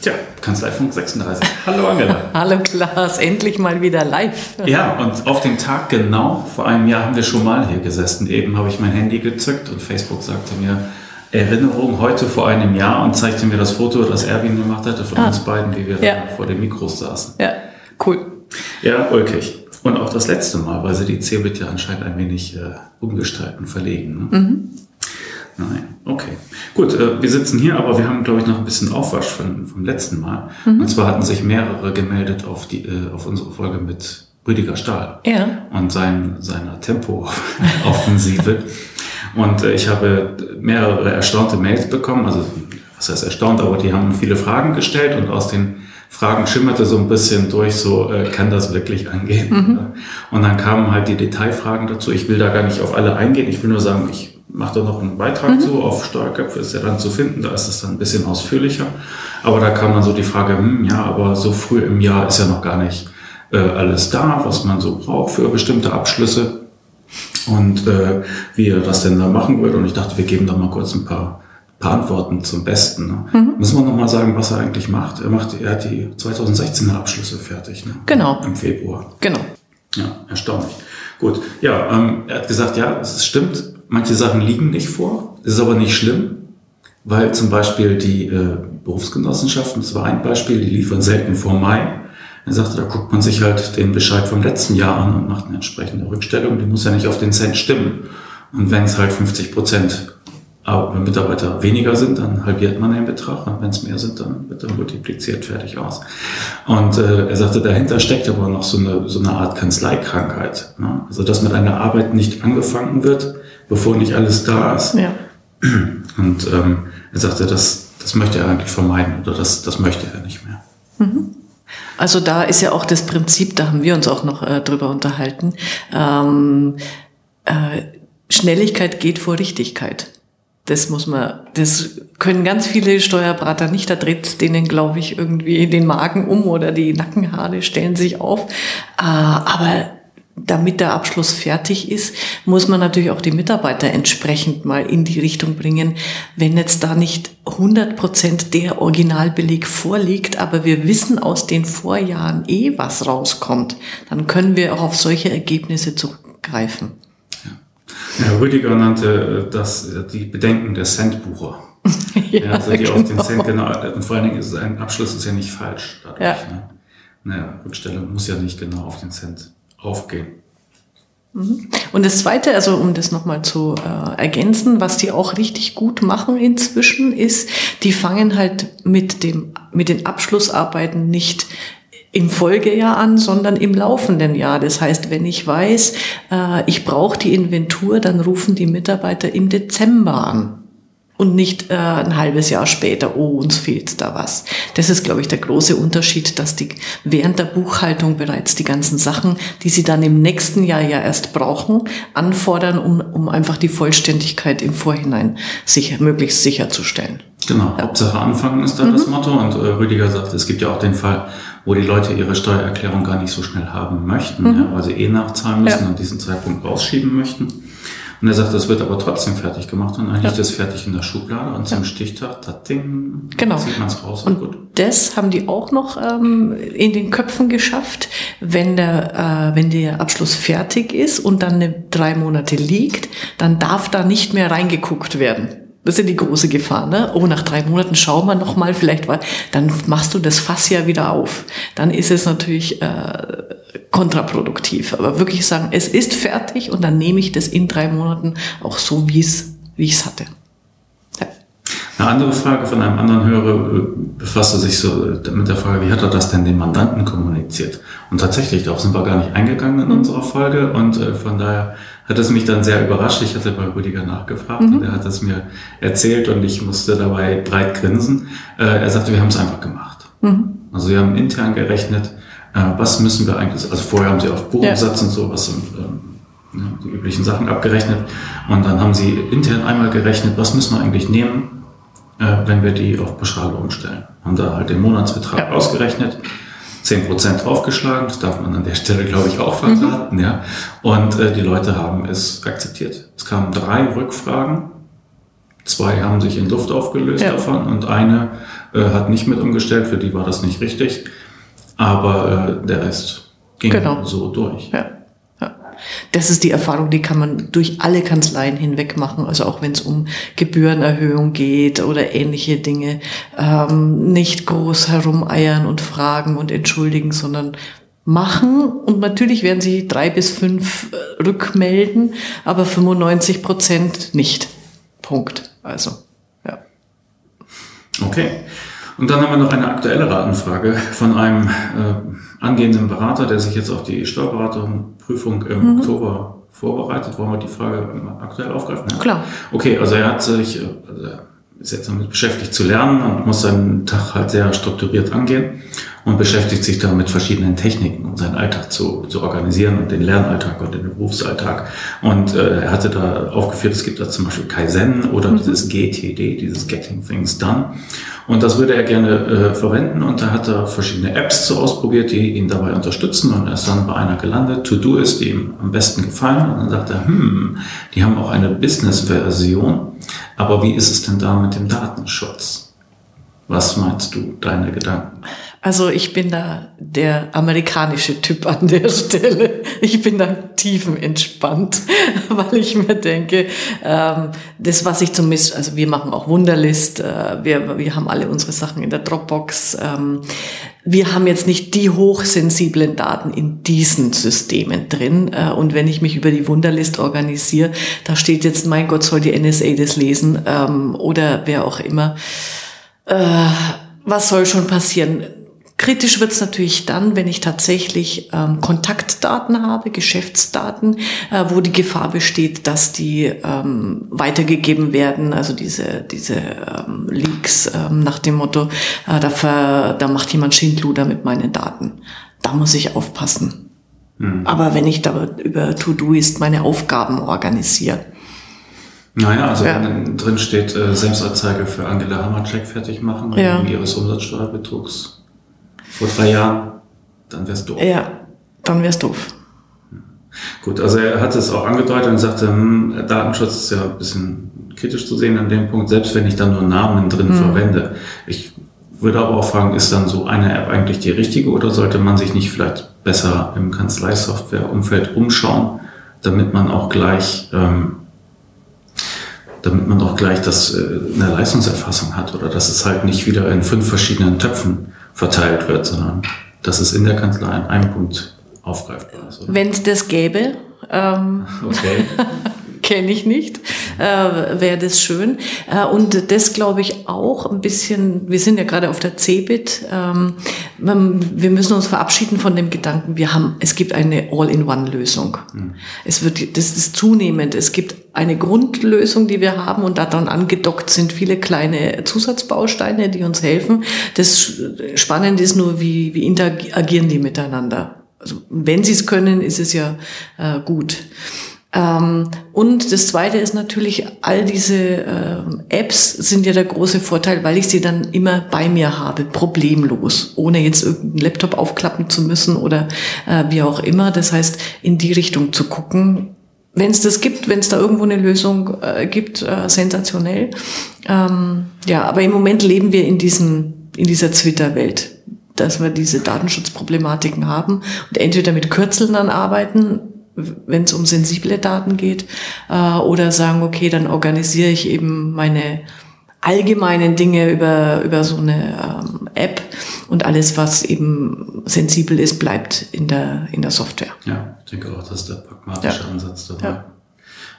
Tja, Kanzleifunk 36. Hallo Angela. Hallo Klaas, endlich mal wieder live. Ja, und auf den Tag genau vor einem Jahr haben wir schon mal hier gesessen. Eben habe ich mein Handy gezückt und Facebook sagte mir, Erinnerung heute vor einem Jahr und zeigte mir das Foto, das Erwin gemacht hatte von ah. uns beiden, wie wir ja. vor den Mikros saßen. Ja, cool. Ja, ulkig. Und auch das letzte Mal, weil sie die Cebit ja anscheinend ein wenig äh, umgestalten, verlegen. Ne? Mhm. Nein, okay. Gut, äh, wir sitzen hier, aber wir haben, glaube ich, noch ein bisschen Aufwasch von, vom letzten Mal. Mhm. Und zwar hatten sich mehrere gemeldet auf, die, äh, auf unsere Folge mit Rüdiger Stahl ja. und sein, seiner Tempo-Offensive. und äh, ich habe mehrere erstaunte Mails bekommen, also was heißt erstaunt, aber die haben viele Fragen gestellt und aus den Fragen schimmerte so ein bisschen durch, so äh, kann das wirklich angehen? Mhm. Und dann kamen halt die Detailfragen dazu. Ich will da gar nicht auf alle eingehen. Ich will nur sagen, ich mache da noch einen Beitrag mhm. zu. Auf Steuerköpfe ist ja dann zu finden, da ist es dann ein bisschen ausführlicher. Aber da kam dann so die Frage, hm, ja, aber so früh im Jahr ist ja noch gar nicht äh, alles da, was man so braucht für bestimmte Abschlüsse und äh, wie er das denn da machen würde. Und ich dachte, wir geben da mal kurz ein paar, paar Antworten zum Besten. Ne? Mhm. Müssen wir noch mal sagen, was er eigentlich macht. Er macht, er hat die 2016er Abschlüsse fertig. Ne? Genau. Im Februar. Genau. Ja, erstaunlich. Gut. Ja, ähm, er hat gesagt, ja, es stimmt manche Sachen liegen nicht vor. Ist aber nicht schlimm, weil zum Beispiel die äh, Berufsgenossenschaften, das war ein Beispiel, die liefern selten vor Mai. Er sagte, da guckt man sich halt den Bescheid vom letzten Jahr an und macht eine entsprechende Rückstellung. Die muss ja nicht auf den Cent stimmen. Und wenn es halt 50 Prozent Mitarbeiter weniger sind, dann halbiert man den Betrag. Und wenn es mehr sind, dann wird er multipliziert, fertig aus. Und äh, er sagte, dahinter steckt aber noch so eine, so eine Art Kanzleikrankheit. Ne? Also, dass mit einer Arbeit nicht angefangen wird, bevor nicht alles da ist. Ja. Und ähm, er sagte, das, das möchte er eigentlich vermeiden oder das, das möchte er nicht mehr. Mhm. Also da ist ja auch das Prinzip, da haben wir uns auch noch äh, drüber unterhalten, ähm, äh, Schnelligkeit geht vor Richtigkeit. Das muss man, das können ganz viele Steuerberater nicht. Da dreht denen, glaube ich, irgendwie den Magen um oder die Nackenhaare stellen sich auf. Äh, aber damit der Abschluss fertig ist, muss man natürlich auch die Mitarbeiter entsprechend mal in die Richtung bringen. Wenn jetzt da nicht 100 Prozent der Originalbeleg vorliegt, aber wir wissen aus den Vorjahren eh, was rauskommt, dann können wir auch auf solche Ergebnisse zurückgreifen. Ja. Herr Rüdiger nannte das die Bedenken der Centbucher. ja, ja, also die genau. auf den Cent genau, und vor allen Dingen ist ein Abschluss ist ja nicht falsch. Dadurch, ja. Ne? Naja, Rückstellung muss ja nicht genau auf den Cent aufgehen. Mhm. Und das Zweite, also um das nochmal zu äh, ergänzen, was die auch richtig gut machen inzwischen, ist, die fangen halt mit, dem, mit den Abschlussarbeiten nicht im Folgejahr an, sondern im laufenden Jahr. Das heißt, wenn ich weiß, äh, ich brauche die Inventur, dann rufen die Mitarbeiter im Dezember an und nicht äh, ein halbes Jahr später, oh, uns fehlt da was. Das ist, glaube ich, der große Unterschied, dass die während der Buchhaltung bereits die ganzen Sachen, die sie dann im nächsten Jahr ja erst brauchen, anfordern, um, um einfach die Vollständigkeit im Vorhinein sicher, möglichst sicherzustellen. Genau, ja. Hauptsache anfangen ist da mhm. das Motto. Und äh, Rüdiger sagt, es gibt ja auch den Fall, wo die Leute ihre Steuererklärung gar nicht so schnell haben möchten, mhm. ja, weil sie eh nachzahlen müssen ja. und diesen Zeitpunkt rausschieben möchten. Und er sagt, das wird aber trotzdem fertig gemacht und dann liegt das fertig in der Schublade und zum Stichtag, das Ding, genau. zieht man es raus und, und, gut. Das haben die auch noch ähm, in den Köpfen geschafft, wenn der, äh, wenn der Abschluss fertig ist und dann eine, drei Monate liegt, dann darf da nicht mehr reingeguckt werden. Das ist ja die große Gefahr, ne? Oh, nach drei Monaten schauen wir noch mal, vielleicht war, dann machst du das Fass ja wieder auf. Dann ist es natürlich äh, kontraproduktiv. Aber wirklich sagen, es ist fertig und dann nehme ich das in drei Monaten auch so, wie es wie ich es hatte. Ja. Eine andere Frage von einem anderen Hörer äh, befasste sich so mit der Frage, wie hat er das denn den Mandanten kommuniziert? Und tatsächlich, darauf sind wir gar nicht eingegangen in mhm. unserer Folge und äh, von daher hat es mich dann sehr überrascht. Ich hatte bei Rüdiger nachgefragt mhm. und er hat es mir erzählt und ich musste dabei breit grinsen. Äh, er sagte, wir haben es einfach gemacht. Mhm. Also wir haben intern gerechnet, äh, was müssen wir eigentlich, also vorher haben sie auf Buchumsatz ja. und so, was sind ähm, die üblichen Sachen abgerechnet und dann haben sie intern einmal gerechnet, was müssen wir eigentlich nehmen, äh, wenn wir die auf Pauschale umstellen. Haben da halt den Monatsbetrag ja. ausgerechnet 10% draufgeschlagen. Das darf man an der Stelle, glaube ich, auch mhm. verraten. Mhm. Ja. Und äh, die Leute haben es akzeptiert. Es kamen drei Rückfragen. zwei haben sich in Luft aufgelöst Ja. davon und eine äh, hat nicht mit umgestellt, für die war das nicht richtig. Aber äh, der Rest ging Genau. so durch. Ja. ja. Das ist die Erfahrung, die kann man durch alle Kanzleien hinweg machen. Also auch wenn es um Gebührenerhöhung geht oder ähnliche Dinge. Ähm, nicht groß herumeiern und fragen und entschuldigen, sondern machen. Und natürlich werden sie drei bis fünf äh, rückmelden, aber 95 Prozent nicht. Punkt. Also, ja. Okay. Und dann haben wir noch eine aktuellere Anfrage von einem äh, angehenden Berater, der sich jetzt auf die Steuerberaterprüfung im Oktober vorbereitet. Wollen wir die Frage aktuell aufgreifen? Ja. Klar. Okay, also er hat sich, äh, also ist jetzt damit beschäftigt zu lernen und muss seinen Tag halt sehr strukturiert angehen und beschäftigt sich da mit verschiedenen Techniken, um seinen Alltag zu, zu organisieren und den Lernalltag und den Berufsalltag. Und äh, er hatte da aufgeführt, es gibt da zum Beispiel Kaizen oder dieses GTD, dieses Getting Things Done. Und das würde er gerne äh, verwenden und da hat er verschiedene Apps so ausprobiert, die ihn dabei unterstützen und er ist dann bei einer gelandet, To-Do ist ihm am besten gefallen und dann sagt er, hm, die haben auch eine Business-Version, aber wie ist es denn da mit dem Datenschutz? Was meinst du, deine Gedanken? Also ich bin da der amerikanische Typ an der Stelle. Ich bin da tiefenentspannt, weil ich mir denke, ähm, das, was ich zumindest, also wir machen auch Wunderlist, äh, wir, wir haben alle unsere Sachen in der Dropbox. Ähm, wir haben jetzt nicht die hochsensiblen Daten in diesen Systemen drin. Äh, und wenn ich mich über die Wunderlist organisiere, da steht jetzt, mein Gott, soll die NSA das lesen ähm, oder wer auch immer. Äh, was soll schon passieren? Kritisch wird es natürlich dann, wenn ich tatsächlich ähm, Kontaktdaten habe, Geschäftsdaten, äh, wo die Gefahr besteht, dass die ähm, weitergegeben werden, also diese, diese ähm, Leaks ähm, nach dem Motto, äh, da, ver, da macht jemand Schindluder mit meinen Daten. Da muss ich aufpassen. Aber wenn ich da über To-Do-Ist meine Aufgaben organisiere, Naja, also Ja. wenn drin steht, äh, Selbstanzeige für Angela Hammercheck fertig machen, Ja. wegen ihres Umsatzsteuerbetrugs vor drei Jahren, dann wär's doof. ja, dann wär's doof. Gut, also er hat es auch angedeutet und sagte, hm, Datenschutz ist ja ein bisschen kritisch zu sehen an dem Punkt, selbst wenn ich dann nur Namen drin verwende. Ich würde aber auch fragen, ist dann so eine App eigentlich die richtige oder sollte man sich nicht vielleicht besser im Kanzleisoftware-Umfeld umschauen, damit man auch gleich, ähm, damit man auch gleich das äh, eine Leistungserfassung hat oder dass es halt nicht wieder in fünf verschiedenen Töpfen verteilt wird, sondern dass es in der Kanzlei an einem Punkt aufgreifbar ist. Wenn es das gäbe, ähm, Okay. kenne ich nicht, äh, wäre das schön. Äh, und das glaube ich auch ein bisschen, wir sind ja gerade auf der CeBIT, ähm, wir müssen uns verabschieden von dem Gedanken, wir haben, es gibt eine All-in-One-Lösung. Es wird, das ist zunehmend, es gibt eine Grundlösung, die wir haben und daran angedockt sind viele kleine Zusatzbausteine, die uns helfen. Das Spannende ist nur, wie, wie interagieren die miteinander. Also, wenn sie es können, ist es ja äh, gut. Ähm, und das Zweite ist natürlich, all diese ähm, Apps sind ja der große Vorteil, weil ich sie dann immer bei mir habe, problemlos, ohne jetzt irgendeinen Laptop aufklappen zu müssen oder äh, wie auch immer. Das heißt, in die Richtung zu gucken, wenn es das gibt, wenn es da irgendwo eine Lösung äh, gibt, äh, sensationell. Ähm, ja, aber im Moment leben wir in, diesen, in dieser Twitter-Welt, dass wir diese Datenschutzproblematiken haben und entweder mit Kürzeln dann arbeiten, wenn es um sensible Daten geht, äh, oder sagen, okay, dann organisiere ich eben meine allgemeinen Dinge über, über so eine ähm, App und alles, was eben sensibel ist, bleibt in der, in der Software. Ja, ich denke auch, das ist der pragmatische Ja. Ansatz dabei.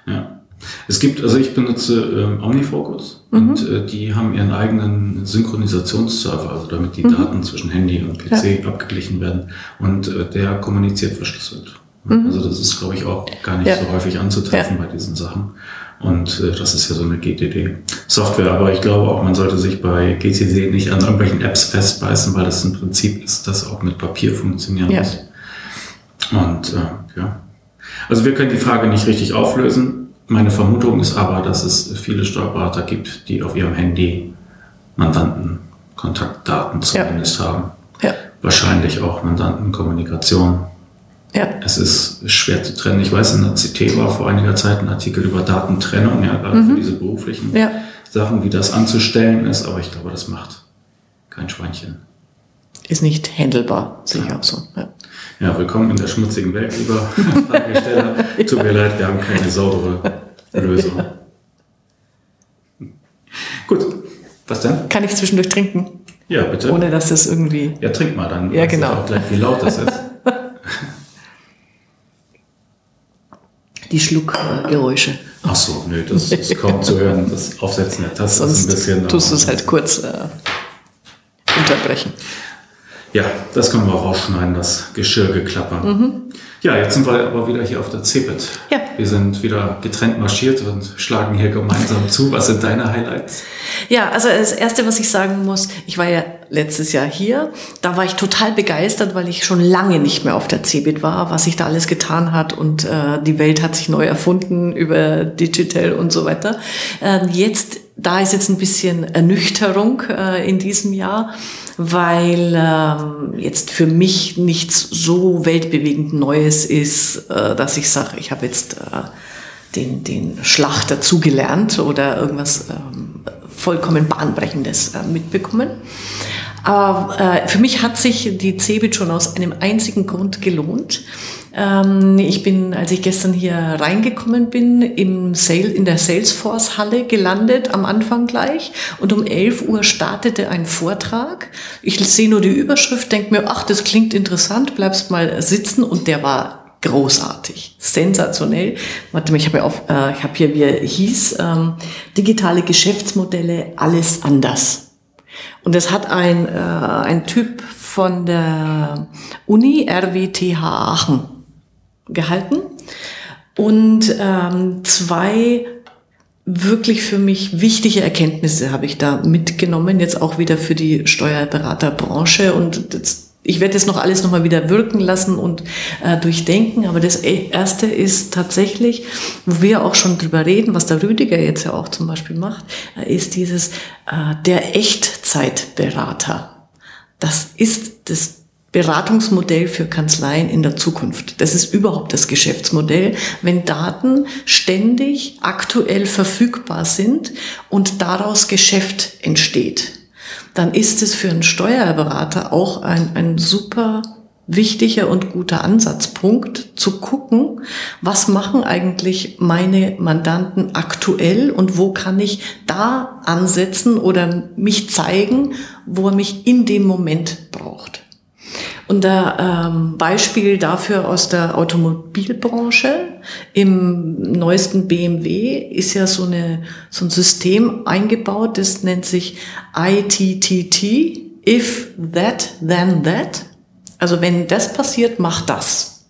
Ja. Es gibt, also ich benutze ähm, OmniFocus Mhm. und äh, die haben ihren eigenen Synchronisationsserver, also damit die Daten zwischen Handy und PC abgeglichen werden und äh, der kommuniziert verschlüsselt. Also das ist, glaube ich, auch gar nicht Mhm. Ja. so häufig anzutreffen bei diesen Sachen. Und äh, das ist ja so eine GTD-Software. Aber ich glaube auch, man sollte sich bei GTD nicht an irgendwelchen Apps festbeißen, weil das ein Prinzip ist, das auch mit Papier funktionieren Ja. muss. Und äh, ja. Also wir können die Frage nicht richtig auflösen. Meine Vermutung ist aber, dass es viele Steuerberater gibt, die auf ihrem Handy Mandantenkontaktdaten zumindest haben. Ja. Wahrscheinlich auch Mandantenkommunikation. Ja. Es ist schwer zu trennen. Ich weiß, in der CT war vor einiger Zeit ein Artikel über Datentrennung, ja, gerade mhm. für diese beruflichen ja. Sachen, wie das anzustellen ist, aber ich glaube, das macht kein Schweinchen. Ist nicht handelbar, sehe ich auch so. Ja. ja, willkommen in der schmutzigen Welt, lieber Fragesteller. Tut mir leid, wir haben keine saubere Lösung. Gut, was denn? Kann ich zwischendurch trinken? Ja, bitte. Ohne dass das irgendwie. Ja, trink mal, dann ja, genau. auch gleich, wie laut das ist. Die Schluckgeräusche. Ach so, nö, das ist kaum zu hören. Das Aufsetzen der Tasse Sonst ist ein bisschen. Tust du es halt kurz äh, unterbrechen. Ja, das können wir auch rausschneiden, das Geschirrgeklapper. Mhm. Ja, jetzt sind wir aber wieder hier auf der CeBIT. Ja. Wir sind wieder getrennt marschiert und schlagen hier gemeinsam zu. Was sind deine Highlights? Ja, also das Erste, was ich sagen muss, ich war ja letztes Jahr hier. Da war ich total begeistert, weil ich schon lange nicht mehr auf der CeBIT war, was sich da alles getan hat und äh, die Welt hat sich neu erfunden über Digital und so weiter. Äh, jetzt, da ist jetzt ein bisschen Ernüchterung äh, in diesem Jahr weil ähm, jetzt für mich nichts so weltbewegend Neues ist, äh, dass ich sage, ich habe jetzt äh, den, den Schlag dazugelernt oder irgendwas ähm, vollkommen Bahnbrechendes äh, mitbekommen. Aber äh, für mich hat sich die CeBIT schon aus einem einzigen Grund gelohnt. Ähm, ich bin, als ich gestern hier reingekommen bin, im Sale, in der Salesforce-Halle gelandet, am Anfang gleich. Und um 11 Uhr startete ein Vortrag. Ich sehe nur die Überschrift, denke mir, ach, das klingt interessant, bleibst mal sitzen. Und der war großartig, sensationell. Warte mal, ich habe ja äh, ich hier, wie er hieß, ähm, digitale Geschäftsmodelle, alles anders. Und es hat ein, äh, ein Typ von der Uni RWTH Aachen gehalten und ähm, zwei wirklich für mich wichtige Erkenntnisse habe ich da mitgenommen, jetzt auch wieder für die Steuerberaterbranche und das, ich werde das noch alles nochmal wieder wirken lassen und äh, durchdenken, aber das erste ist tatsächlich, wo wir auch schon drüber reden, was der Rüdiger jetzt ja auch zum Beispiel macht, äh, ist dieses äh, der Echtzeitberater. Das ist das Beratungsmodell für Kanzleien in der Zukunft. Das ist überhaupt das Geschäftsmodell, wenn Daten ständig aktuell verfügbar sind und daraus Geschäft entsteht. Dann ist es für einen Steuerberater auch ein, ein super wichtiger und guter Ansatzpunkt zu gucken, was machen eigentlich meine Mandanten aktuell und wo kann ich da ansetzen oder mich zeigen, wo er mich in dem Moment braucht. Und da ähm, Beispiel dafür aus der Automobilbranche. Im neuesten BMW ist ja so, eine, so ein System eingebaut, das nennt sich ITTT, if that, then that. Also wenn das passiert, mach das.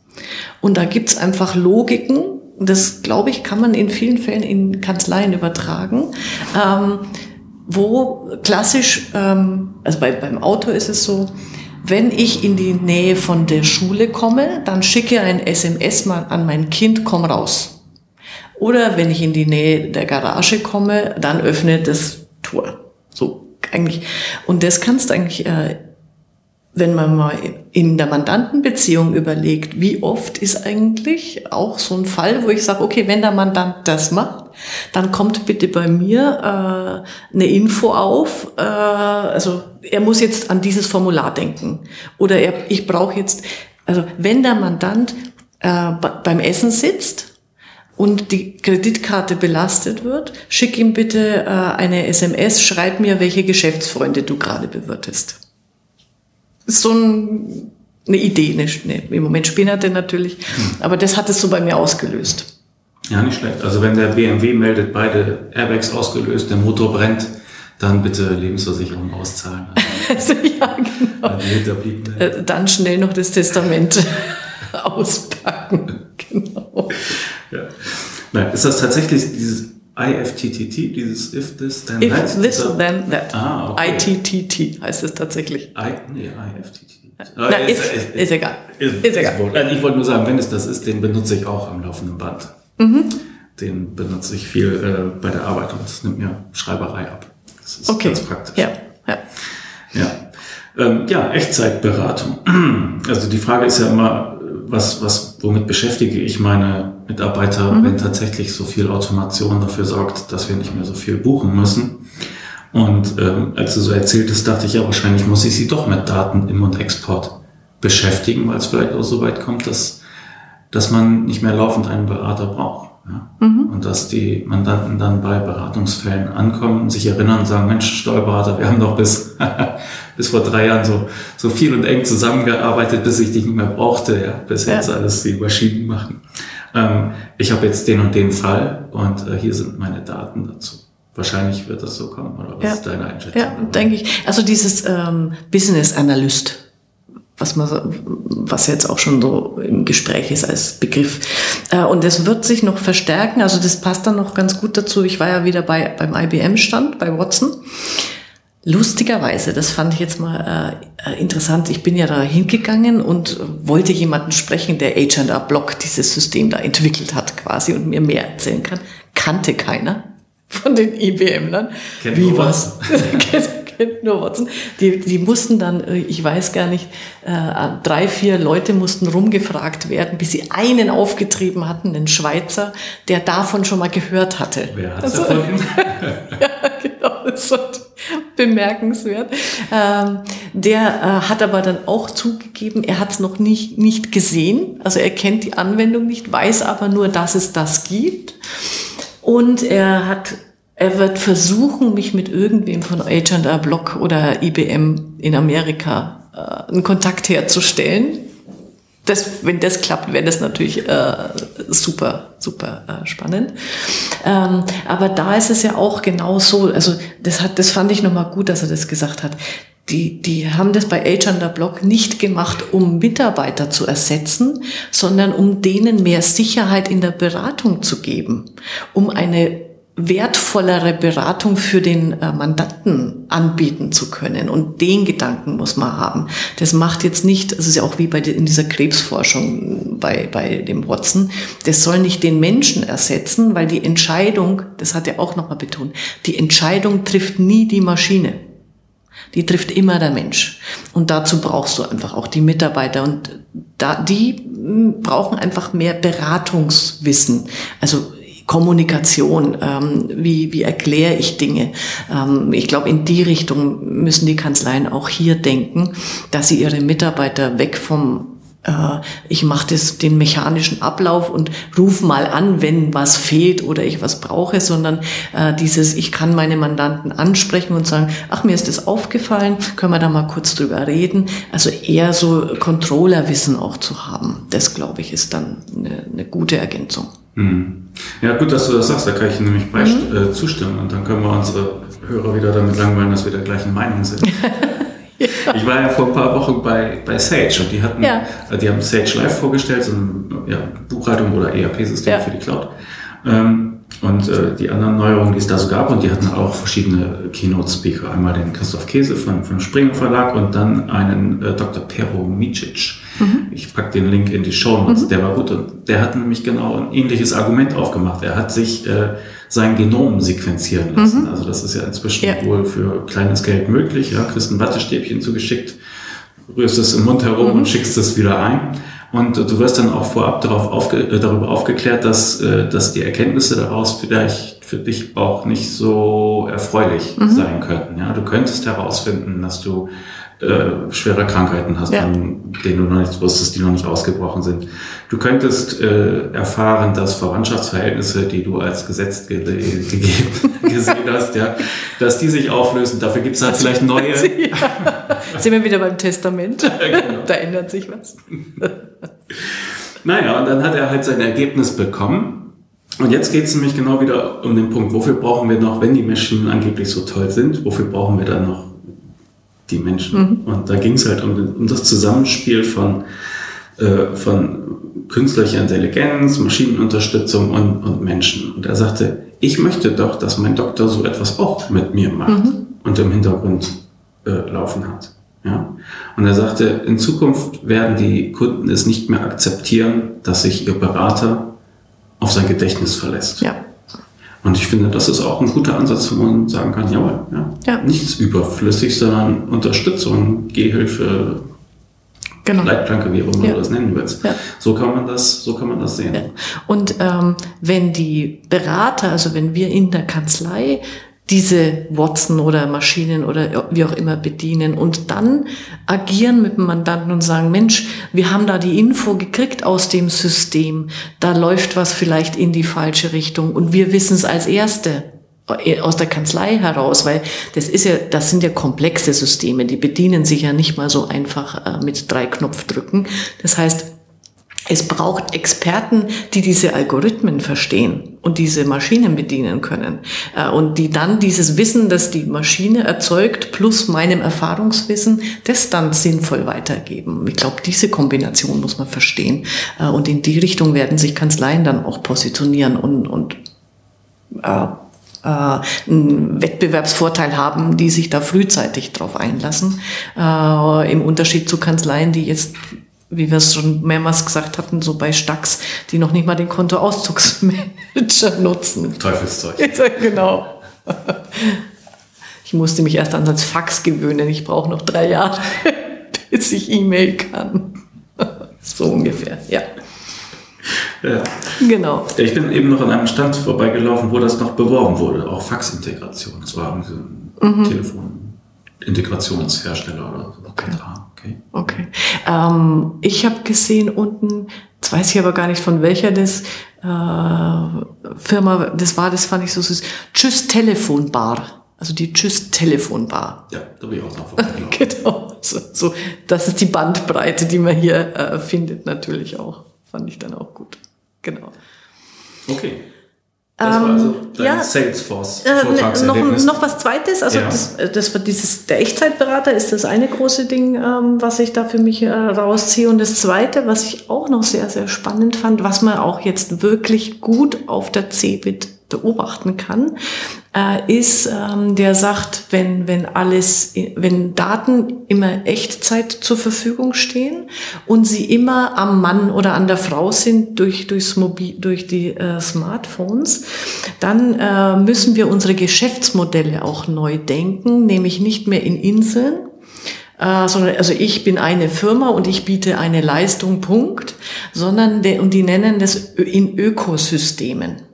Und da gibt's einfach Logiken, das glaube ich, kann man in vielen Fällen in Kanzleien übertragen, ähm, wo klassisch, ähm, also bei, beim Auto ist es so, wenn ich in die Nähe von der Schule komme, dann schicke ein SMS mal an mein Kind, komm raus. Oder wenn ich in die Nähe der Garage komme, dann öffne das Tor. So eigentlich. Und das kannst du eigentlich äh, wenn man mal in der Mandantenbeziehung überlegt, wie oft ist eigentlich auch so ein Fall, wo ich sage, okay, wenn der Mandant das macht, dann kommt bitte bei mir äh, eine Info auf. Äh, also er muss jetzt an dieses Formular denken. Oder er, ich brauche jetzt, also wenn der Mandant äh, beim Essen sitzt und die Kreditkarte belastet wird, schick ihm bitte äh, eine SMS, schreib mir, welche Geschäftsfreunde du gerade bewirtest so ein, eine Idee, nicht, ne, im Moment Spinnerte natürlich, hm. aber das hat es so bei mir ausgelöst. Ja, nicht schlecht. Also wenn der BMW meldet, beide Airbags ausgelöst, der Motor brennt, dann bitte Lebensversicherung auszahlen. Also, ja, genau. Äh, dann schnell noch das Testament auspacken. Genau. Ja. Nein, ist das tatsächlich dieses IFTTT, dieses If This Then If That? This Then That. Ah, okay. ITTT heißt es tatsächlich. I, nee, IFTTT. Na, ist, ist, ist, egal. Ist, ist egal. Ich wollte nur sagen, wenn es das ist, den benutze ich auch am laufenden Band. Mhm. Den benutze ich viel äh, bei der Arbeit und das nimmt mir Schreiberei ab. Das ist okay. ganz praktisch. Ja, ja. ja. Ähm, ja, Echtzeitberatung. Also die Frage ist ja immer, was, was, womit beschäftige ich meine Mitarbeiter, mhm. wenn tatsächlich so viel Automation dafür sorgt, dass wir nicht mehr so viel buchen müssen. Und ähm, als du so erzähltest, dachte ich ja, wahrscheinlich muss ich sie doch mit Daten im und Export beschäftigen, weil es vielleicht auch so weit kommt, dass, dass man nicht mehr laufend einen Berater braucht. Ja? Mhm. Und dass die Mandanten dann bei Beratungsfällen ankommen und sich erinnern und sagen, Mensch, Steuerberater, wir haben doch bis, bis vor drei Jahren so, so viel und eng zusammengearbeitet, bis ich dich nicht mehr brauchte, ja, bis ja. jetzt alles die Maschinen machen. Ähm, ich habe jetzt den und den Fall und äh, hier sind meine Daten dazu. Wahrscheinlich wird das so kommen, oder was ja. ist deine Einschätzung? Ja, denke ich. Also dieses ähm, Business Analyst, was man, was jetzt auch schon so im Gespräch ist als Begriff. Äh, und es wird sich noch verstärken. Also das passt dann noch ganz gut dazu. Ich war ja wieder bei, beim IBM-Stand, bei Watson. Lustigerweise, das fand ich jetzt mal äh, interessant. Ich bin ja da hingegangen und wollte jemanden sprechen, der H&R Block dieses System da entwickelt hat quasi und mir mehr erzählen kann. Kannte keiner von den IBM-Lern. Wie was? kennt nur Watson. Die, die mussten dann, äh, ich weiß gar nicht, äh, drei, vier Leute mussten rumgefragt werden, bis sie einen aufgetrieben hatten, den Schweizer, der davon schon mal gehört hatte. Wer hat also, erfunden? ja, genau, das war bemerkenswert. Ähm, der äh, hat aber dann auch zugegeben, er hat es noch nicht, nicht gesehen, also er kennt die Anwendung nicht, weiß aber nur, dass es das gibt. Und er hat er wird versuchen, mich mit irgendwem von H&R Block oder IBM in Amerika äh, einen Kontakt herzustellen. Das, wenn das klappt, wäre das natürlich äh, super, super äh, spannend. Ähm, aber da ist es ja auch genau so. Also das hat, das fand ich nochmal gut, dass er das gesagt hat. Die, die haben das bei H&R Block nicht gemacht, um Mitarbeiter zu ersetzen, sondern um denen mehr Sicherheit in der Beratung zu geben, um eine wertvollere Beratung für den äh, Mandanten anbieten zu können. Und den Gedanken muss man haben. Das macht jetzt nicht, das ist ja auch wie bei in dieser Krebsforschung bei, bei dem Watson, das soll nicht den Menschen ersetzen, weil die Entscheidung, das hat er auch nochmal betont, die Entscheidung trifft nie die Maschine. Die trifft immer der Mensch. Und dazu brauchst du einfach auch die Mitarbeiter. Und da, die hm, brauchen einfach mehr Beratungswissen. Also Kommunikation, ähm, wie, wie erkläre ich Dinge. Ähm, ich glaube, in die Richtung müssen die Kanzleien auch hier denken, dass sie ihre Mitarbeiter weg vom äh, ich mache das den mechanischen Ablauf und ruf mal an, wenn was fehlt oder ich was brauche, sondern äh, dieses, ich kann meine Mandanten ansprechen und sagen, ach, mir ist das aufgefallen, können wir da mal kurz drüber reden. Also eher so Controllerwissen auch zu haben. Das, glaube ich, ist dann eine, eine gute Ergänzung. Mhm. Ja, gut, dass du das sagst, da kann ich nämlich mhm. äh, zustimmen und dann können wir unsere Hörer wieder damit langweilen, dass wir der gleichen Meinung sind. ja. Ich war ja vor ein paar Wochen bei, bei Sage und die hatten, ja. äh, die haben Sage Live vorgestellt, so ein ja, Buchhaltung oder ERP-System für die Cloud. Ähm, und äh, die anderen Neuerungen, die es da so gab, und die hatten auch verschiedene Keynote-Speaker. Einmal den Christoph Käse von, vom Springer Verlag und dann einen äh, Dr. Pero Micic. Mhm. Ich pack den Link in die Show Notes. Mhm. Der war gut und der hat nämlich genau ein ähnliches Argument aufgemacht. Er hat sich äh, sein Genom sequenzieren lassen. Mhm. Also das ist ja inzwischen ja. wohl für kleines Geld möglich. Ja, kriegst ein Wattestäbchen zugeschickt, rührst es im Mund herum und mhm. schickst es wieder ein. Und du wirst dann auch vorab darauf aufge äh, darüber aufgeklärt, dass, äh, dass die Erkenntnisse daraus vielleicht für dich auch nicht so erfreulich mhm. sein könnten. Ja, du könntest herausfinden, dass du äh, schwere Krankheiten hast, ja. von denen du noch nicht wusstest, die noch nicht ausgebrochen sind. Du könntest äh, erfahren, dass Verwandtschaftsverhältnisse, die du als gesetzt ge gegeben gesehen hast, ja, dass die sich auflösen. Dafür gibt es halt vielleicht neue. ja. Sind wir wieder beim Testament? genau. Da ändert sich was. naja, und dann hat er halt sein Ergebnis bekommen. Und jetzt geht es nämlich genau wieder um den Punkt, wofür brauchen wir noch, wenn die Maschinen angeblich so toll sind, wofür brauchen wir dann noch die Menschen. Mhm. Und da ging es halt um, um, das Zusammenspiel von, äh, von künstlicher Intelligenz, Maschinenunterstützung und, und Menschen. Und er sagte, ich möchte doch, dass mein Doktor so etwas auch mit mir macht mhm. und im Hintergrund äh, laufen hat. Ja? Und er sagte, in Zukunft werden die Kunden es nicht mehr akzeptieren, dass sich ihr Berater auf sein Gedächtnis verlässt. Ja. Und ich finde, das ist auch ein guter Ansatz, wo man sagen kann, jawohl, ja, ja. nichts überflüssig, sondern Unterstützung, Gehhilfe, genau. Leitplanke, wie auch immer ja. du das nennen willst. Ja. So kann man das, so kann man das sehen. Ja. Und ähm, wenn die Berater, also wenn wir in der Kanzlei diese Watson oder Maschinen oder wie auch immer bedienen und dann agieren mit dem Mandanten und sagen, Mensch, wir haben da die Info gekriegt aus dem System, da läuft was vielleicht in die falsche Richtung. Und wir wissen es als Erste aus der Kanzlei heraus, weil das ist ja, das sind ja komplexe Systeme, die bedienen sich ja nicht mal so einfach äh, mit drei Knopfdrücken. Das heißt, es braucht Experten, die diese Algorithmen verstehen und diese Maschinen bedienen können äh, und die dann dieses Wissen, das die Maschine erzeugt, plus meinem Erfahrungswissen, das dann sinnvoll weitergeben. Ich glaube, diese Kombination muss man verstehen äh, und in die Richtung werden sich Kanzleien dann auch positionieren und, und äh, äh, einen Wettbewerbsvorteil haben, die sich da frühzeitig drauf einlassen. Äh, Im Unterschied zu Kanzleien, die jetzt wie wir es schon mehrmals gesagt hatten, so bei Stax, die noch nicht mal den Kontoauszugsmanager nutzen. Teufelszeug. genau. Ich musste mich erst an das Fax gewöhnen. Ich brauche noch drei Jahre, bis ich E-Mail kann. So ungefähr, ja. Ja. Genau. Ich bin eben noch an einem Stand vorbeigelaufen, wo das noch beworben wurde, auch Faxintegration. Das war ein mhm. Telefonintegrationshersteller oder so. Okay. Okay. okay. Ähm, ich habe gesehen unten, jetzt weiß ich aber gar nicht von welcher das äh, Firma das war, das fand ich so süß. Tschüss Telefonbar. Also die Tschüss Telefonbar. Ja, da bin ich auch noch Genau. So, so, das ist die Bandbreite, die man hier äh, findet, natürlich auch. Fand ich dann auch gut. Genau. Okay. Das war also dein ja, Salesforce äh, noch, noch was Zweites, also ja. das, das war dieses der Echtzeitberater ist das eine große Ding, ähm, was ich da für mich äh, rausziehe. Und das Zweite, was ich auch noch sehr sehr spannend fand, was man auch jetzt wirklich gut auf der Cebit beobachten kann, äh, ist, ähm, der sagt, wenn, wenn alles, wenn Daten immer Echtzeit zur Verfügung stehen und sie immer am Mann oder an der Frau sind durch, durchs Mobil, durch die äh, Smartphones, dann äh, müssen wir unsere Geschäftsmodelle auch neu denken, nämlich nicht mehr in Inseln, äh, sondern also ich bin eine Firma und ich biete eine Leistung, Punkt, sondern de, und die nennen das in Ökosystemen.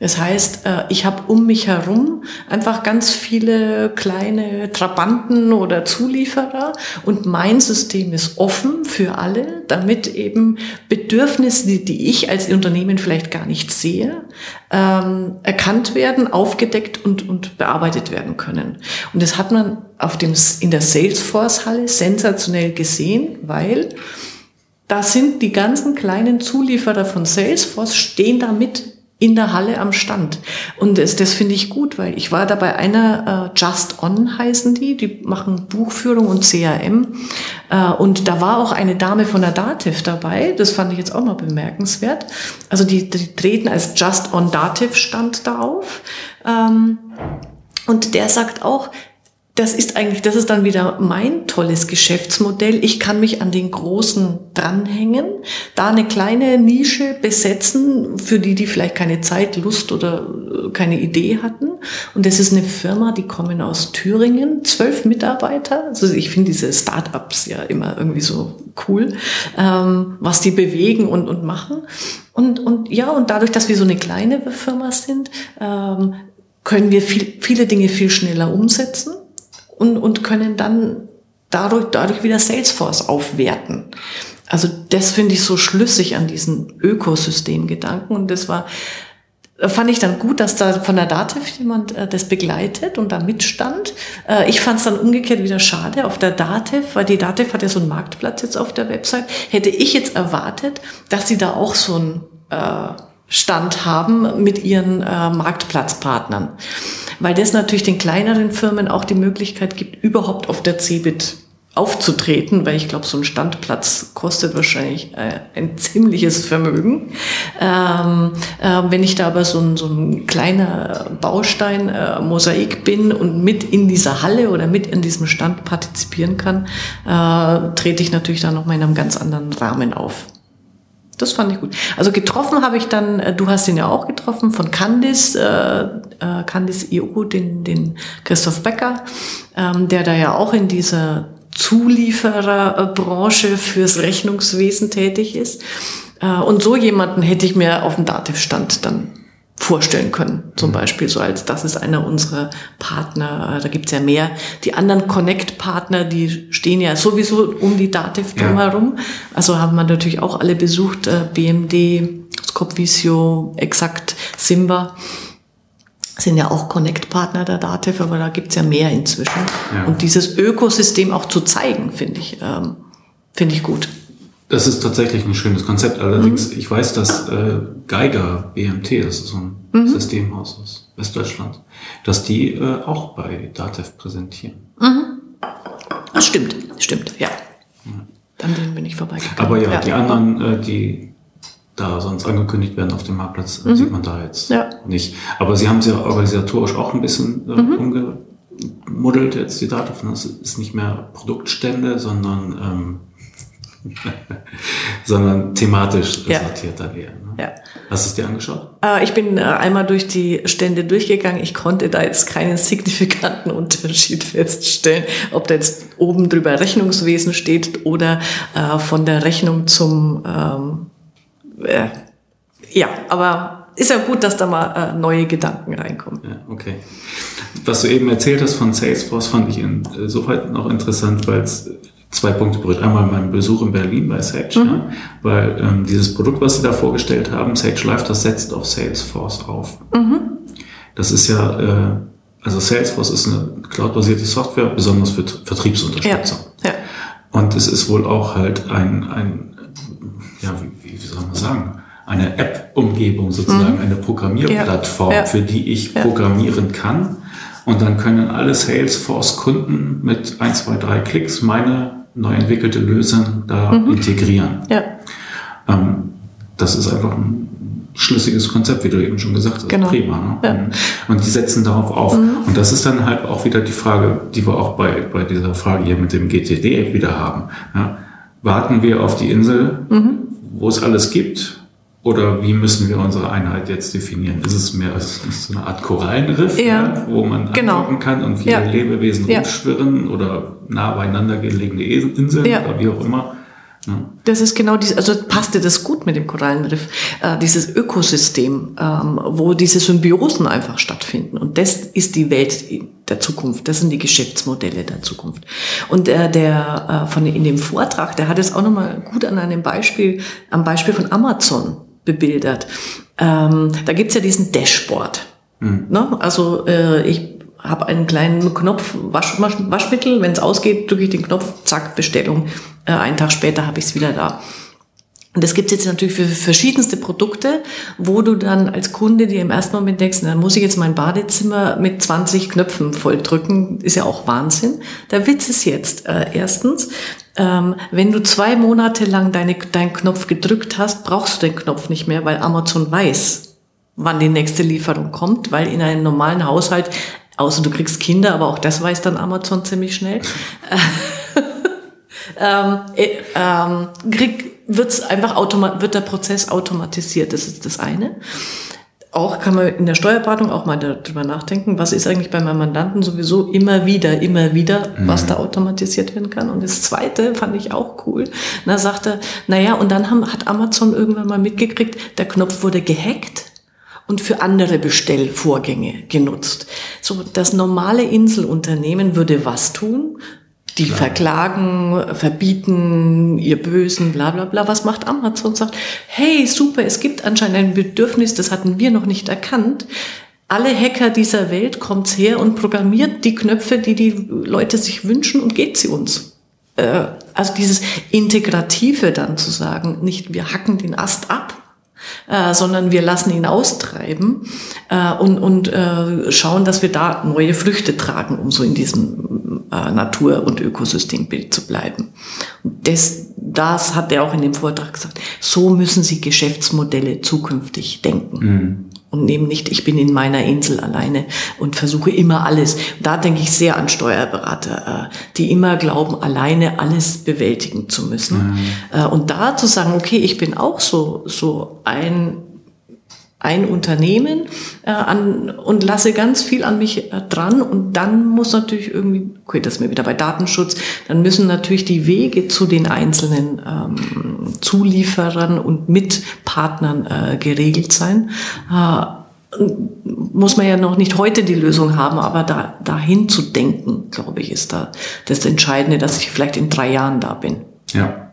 Das heißt, äh, ich habe um mich herum einfach ganz viele kleine Trabanten oder Zulieferer und mein System ist offen für alle, damit eben Bedürfnisse, die ich als Unternehmen vielleicht gar nicht sehe, ähm, erkannt werden, aufgedeckt und, und bearbeitet werden können. Und das hat man auf dem, in der Salesforce-Halle sensationell gesehen, weil da sind die ganzen kleinen Zulieferer von Salesforce stehen da mit in der Halle am Stand. Und das, das finde ich gut, weil ich war da bei einer, äh, Just On heißen die, die machen Buchführung und CRM. Äh, und da war auch eine Dame von der Dativ dabei, das fand ich jetzt auch mal bemerkenswert. Also die, die treten als Just On Dativ stand da auf. Ähm, und der sagt auch, das ist eigentlich, das ist dann wieder mein tolles Geschäftsmodell. Ich kann mich an den Großen dranhängen, da eine kleine Nische besetzen, für die, die vielleicht keine Zeit, Lust oder äh, keine Idee hatten. Und das ist eine Firma, die kommen aus Thüringen, zwölf Mitarbeiter. Also ich finde diese Startups ja immer irgendwie so cool, ähm, was die bewegen und, und machen. Und, und ja, und dadurch, dass wir so eine kleine Firma sind, ähm, können wir viel, viele Dinge viel schneller umsetzen und, und können dann dadurch, dadurch wieder Salesforce aufwerten. Also das finde ich so schlüssig an diesen Ökosystemgedanken und das war fand ich dann gut, dass da von der Dativ jemand äh, das begleitet und da mitstand. Äh, ich fand es dann umgekehrt wieder schade auf der Dativ, weil die Dativ hat ja so einen Marktplatz jetzt auf der Website. Hätte ich jetzt erwartet, dass sie da auch so einen äh, Stand haben mit ihren äh, Marktplatzpartnern weil das natürlich den kleineren Firmen auch die Möglichkeit gibt, überhaupt auf der CeBIT aufzutreten, weil ich glaube, so ein Standplatz kostet wahrscheinlich äh, ein ziemliches Vermögen. Ähm, äh, wenn ich da aber so ein, so ein kleiner Baustein, äh, Mosaik bin und mit in dieser Halle oder mit in diesem Stand partizipieren kann, äh, trete ich natürlich dann nochmal in einem ganz anderen Rahmen auf. Das fand ich gut. Also getroffen habe ich dann, äh, du hast ihn ja auch getroffen, von Candice, äh, äh, Candice IO, den, den Christoph Becker, ähm, der da ja auch in dieser Zuliefererbranche fürs Rechnungswesen tätig ist. Äh, und so jemanden hätte ich mir auf dem Dativ-Stand dann vorstellen können. Zum mhm. Beispiel so als, das ist einer unserer Partner, äh, da gibt's ja mehr. Die anderen Connect-Partner, die stehen ja sowieso um die Dativ drumherum. Ja. Also haben wir natürlich auch alle besucht, äh, BMD, Scopvisio, Exakt, Simba sind ja auch Connect-Partner der Dativ, aber da gibt's ja mehr inzwischen. Ja. Und dieses Ökosystem auch zu zeigen, finde ich, ähm, finde ich gut. Das ist tatsächlich ein schönes Konzept. Allerdings, mhm. ich weiß, dass äh, Geiger BMT, das ist so ein mhm. Systemhaus aus Westdeutschland, dass die äh, auch bei DATEV präsentieren. Mhm. Das stimmt, stimmt, ja. ja. An denen bin ich vorbeigegangen. Aber ja, ja. die anderen, äh, die da sonst angekündigt werden auf dem Marktplatz, mhm. sieht man da jetzt ja. nicht. Aber sie haben es ja organisatorisch auch ein bisschen äh, mhm. umgemuddelt jetzt, die DATEV. Das ist nicht mehr Produktstände, sondern ähm, sondern thematisch ja. sortierter werden. Ne? Ja. Hast du es dir angeschaut? Äh, ich bin äh, einmal durch die Stände durchgegangen. Ich konnte da jetzt keinen signifikanten Unterschied feststellen, ob da jetzt oben drüber Rechnungswesen steht oder äh, von der Rechnung zum ähm, äh, ja, aber ist ja gut, dass da mal äh, neue Gedanken reinkommen. Ja, okay. Was du eben erzählt hast von Salesforce, fand ich insoweit noch interessant, weil es zwei Punkte berührt. Einmal mein Besuch in Berlin bei Sage, mhm. ja, weil ähm, dieses Produkt, was sie da vorgestellt haben, Sage Live, das setzt auf Salesforce auf. Mhm. Das ist ja, äh, also Salesforce ist eine cloudbasierte Software, besonders für Vertriebsunterstützung. Ja. Ja. Und es ist wohl auch halt ein, ein ja, wie, wie soll man sagen, eine App-Umgebung sozusagen, mhm. eine Programmierplattform, ja. für die ich programmieren kann. Und dann können alle Salesforce-Kunden mit ein, zwei, drei Klicks meine neu entwickelte Lösung da mhm. integrieren. Ja. Ähm, das ist einfach ein schlüssiges Konzept, wie du eben schon gesagt hast. Genau. Prima. Ne? Ja. Mhm. Und die setzen darauf auf. Mhm. Und das ist dann halt auch wieder die Frage, die wir auch bei, bei dieser Frage hier mit dem GTD wieder haben. Ja? Warten wir auf die Insel, mhm. wo es alles gibt, oder wie müssen wir unsere Einheit jetzt definieren? Ist es mehr ist so eine Art Korallenriff, ja, ja, wo man genau. kann und viele. Lebewesen rumschwirren oder nah beieinander gelegene Inseln oder wie auch immer? Das ist genau dieses, also passte das gut mit dem Korallenriff, äh, dieses Ökosystem, ähm, wo diese Symbiosen einfach stattfinden. Und das ist die Welt der Zukunft. Das sind die Geschäftsmodelle der Zukunft. Und äh, der äh, von in dem Vortrag, der hat es auch nochmal gut an einem Beispiel, am Beispiel von Amazon bebildert. Ähm, da gibt's ja diesen Dashboard. Mhm. Ne? Also äh, ich habe einen kleinen Knopf Wasch, Waschmittel, wenn es ausgeht, drücke ich den Knopf, zack, Bestellung. Äh, einen Tag später habe ich es wieder da. Und das gibt es jetzt natürlich für verschiedenste Produkte, wo du dann als Kunde dir im ersten Moment denkst, dann muss ich jetzt mein Badezimmer mit 20 Knöpfen voll drücken, ist ja auch Wahnsinn. Der Witz ist jetzt, äh, erstens, ähm, wenn du zwei Monate lang deine, deinen Knopf gedrückt hast, brauchst du den Knopf nicht mehr, weil Amazon weiß, wann die nächste Lieferung kommt, weil in einem normalen Haushalt, außer du kriegst Kinder, aber auch das weiß dann Amazon ziemlich schnell, ähm, äh, ähm, krieg, wird's einfach automat wird der Prozess automatisiert. Das ist das eine auch kann man in der Steuerberatung auch mal darüber nachdenken, was ist eigentlich bei meinem Mandanten sowieso immer wieder, immer wieder, was mhm. da automatisiert werden kann. Und das zweite fand ich auch cool. Da sagte, naja, und dann haben, hat Amazon irgendwann mal mitgekriegt, der Knopf wurde gehackt und für andere Bestellvorgänge genutzt. So, das normale Inselunternehmen würde was tun? Die Klar. verklagen, verbieten, ihr Bösen, bla bla bla. Was macht Amazon? Sagt, hey, super, es gibt anscheinend ein Bedürfnis, das hatten wir noch nicht erkannt. Alle Hacker dieser Welt kommt's her und programmiert die Knöpfe, die die Leute sich wünschen und geht sie uns. Äh, also dieses Integrative dann zu sagen, nicht wir hacken den Ast ab, äh, sondern wir lassen ihn austreiben äh, und, und äh, schauen, dass wir da neue Früchte tragen, um so in diesem äh, Natur- und Ökosystembild zu bleiben. Und das, das hat er auch in dem Vortrag gesagt. So müssen Sie Geschäftsmodelle zukünftig denken. Mhm. Und nehmen nicht, ich bin in meiner Insel alleine und versuche immer alles. Da denke ich sehr an Steuerberater, äh, die immer glauben, alleine alles bewältigen zu müssen. Mhm. Und da zu sagen, okay, ich bin auch so, so ein ein Unternehmen äh, an, und lasse ganz viel an mich äh, dran und dann muss natürlich irgendwie, okay, das ist mir wieder bei Datenschutz, dann müssen natürlich die Wege zu den einzelnen ähm, Zulieferern und Mitpartnern äh, geregelt sein. Äh, muss man ja noch nicht heute die Lösung haben, aber da, dahin zu denken, glaube ich, ist da das Entscheidende, dass ich vielleicht in drei Jahren da bin. Ja.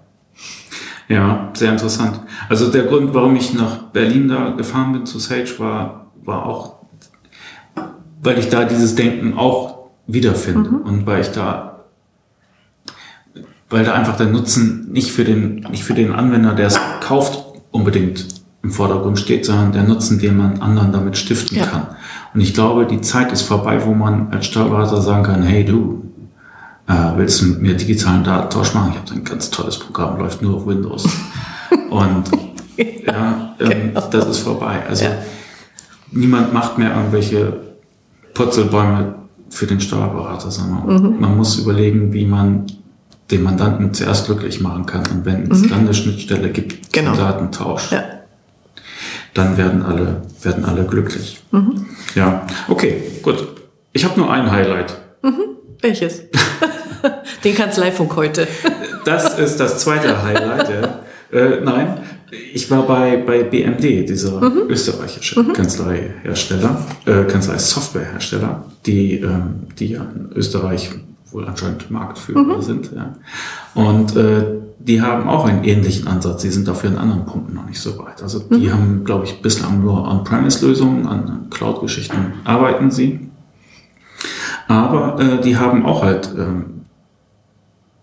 Ja, sehr interessant. Also der Grund, warum ich nach Berlin da gefahren bin zu Sage, war, war auch, weil ich da dieses Denken auch wiederfinde mhm. und weil ich da, weil da einfach der Nutzen nicht für den, nicht für den Anwender, der es kauft, unbedingt im Vordergrund steht, sondern der Nutzen, den man anderen damit stiften ja. kann. Und ich glaube, die Zeit ist vorbei, wo man als Steuerberater sagen kann, hey du, äh, willst du mit mir digitalen Datentausch machen? Ich habe ein ganz tolles Programm, läuft nur auf Windows. Und ja, ähm, genau. das ist vorbei. Also ja. niemand macht mehr irgendwelche Purzelbäume für den Steuerberater, sondern mhm. man muss überlegen, wie man den Mandanten zuerst glücklich machen kann. Und wenn es mhm. dann eine Schnittstelle gibt genau. zum Datentausch, ja. dann werden alle, werden alle glücklich. Mhm. Ja, okay, gut. Ich habe nur ein Highlight. Mhm. Welches? Den Kanzleifunk heute. das ist das zweite Highlight. Ja. Äh, nein, ich war bei, bei BMD, dieser mhm. österreichische mhm. Kanzleihersteller, äh, Kanzlei-Softwarehersteller, die, ähm, die ja in Österreich wohl anscheinend Marktführer mhm. sind. Ja. Und äh, die haben auch einen ähnlichen Ansatz. Sie sind dafür in anderen Punkten noch nicht so weit. Also die mhm. haben, glaube ich, bislang nur On-Premise-Lösungen, an Cloud-Geschichten arbeiten sie. Aber äh, die haben auch halt ähm,